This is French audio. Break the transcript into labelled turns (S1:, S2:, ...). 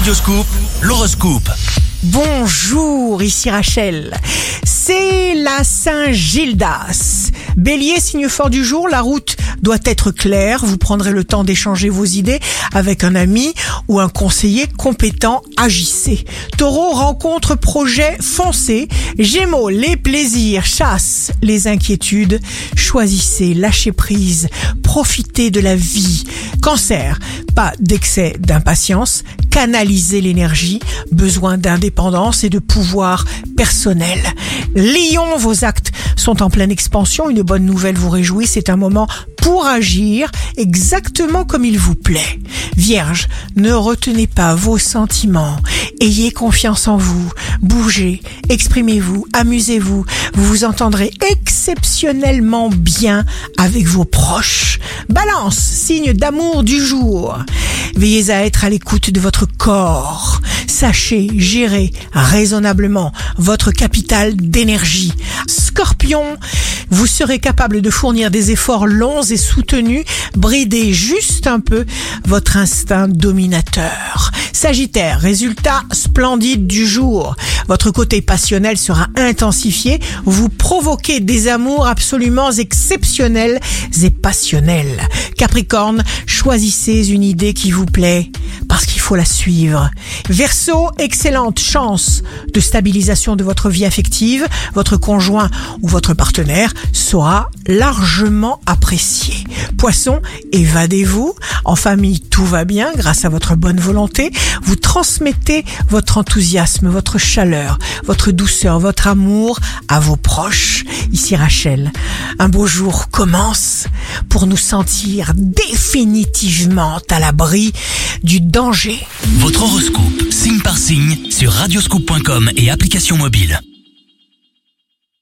S1: Radioscoop, l'horoscope.
S2: Bonjour, ici Rachel. C'est la Saint-Gildas. Bélier, signe fort du jour, la route doit être claire. Vous prendrez le temps d'échanger vos idées avec un ami ou un conseiller compétent. Agissez. Taureau, rencontre, projet, foncez. Gémeaux, les plaisirs, chasse les inquiétudes. Choisissez, lâchez prise, profitez de la vie. Cancer, pas d'excès d'impatience, canalisez l'énergie, besoin d'indépendance et de pouvoir personnel. Lion, vos actes sont en pleine expansion, une bonne nouvelle vous réjouit, c'est un moment pour agir exactement comme il vous plaît. Vierge, ne retenez pas vos sentiments, ayez confiance en vous, bougez, exprimez-vous, amusez-vous, vous vous entendrez exceptionnellement bien avec vos proches. Balance, signe d'amour du jour. Veillez à être à l'écoute de votre corps. Sachez gérer raisonnablement votre capital d'énergie. Scorpion, vous serez capable de fournir des efforts longs et soutenus, brider juste un peu votre instinct dominateur. Sagittaire, résultat splendide du jour. Votre côté passionnel sera intensifié. Vous provoquez des amours absolument exceptionnels et passionnels. Capricorne, choisissez une idée qui vous plaît parce qu'il faut la suivre. Verseau, excellente chance de stabilisation de votre vie affective. Votre conjoint ou votre partenaire sera largement apprécié. Poisson, évadez-vous. En famille, tout va bien grâce à votre bonne volonté. Vous transmettez votre enthousiasme, votre chaleur, votre douceur, votre amour à vos proches. Ici Rachel, un beau jour commence pour nous sentir définitivement à l'abri du danger.
S1: Votre horoscope, signe par signe, sur radioscoop.com et application mobile.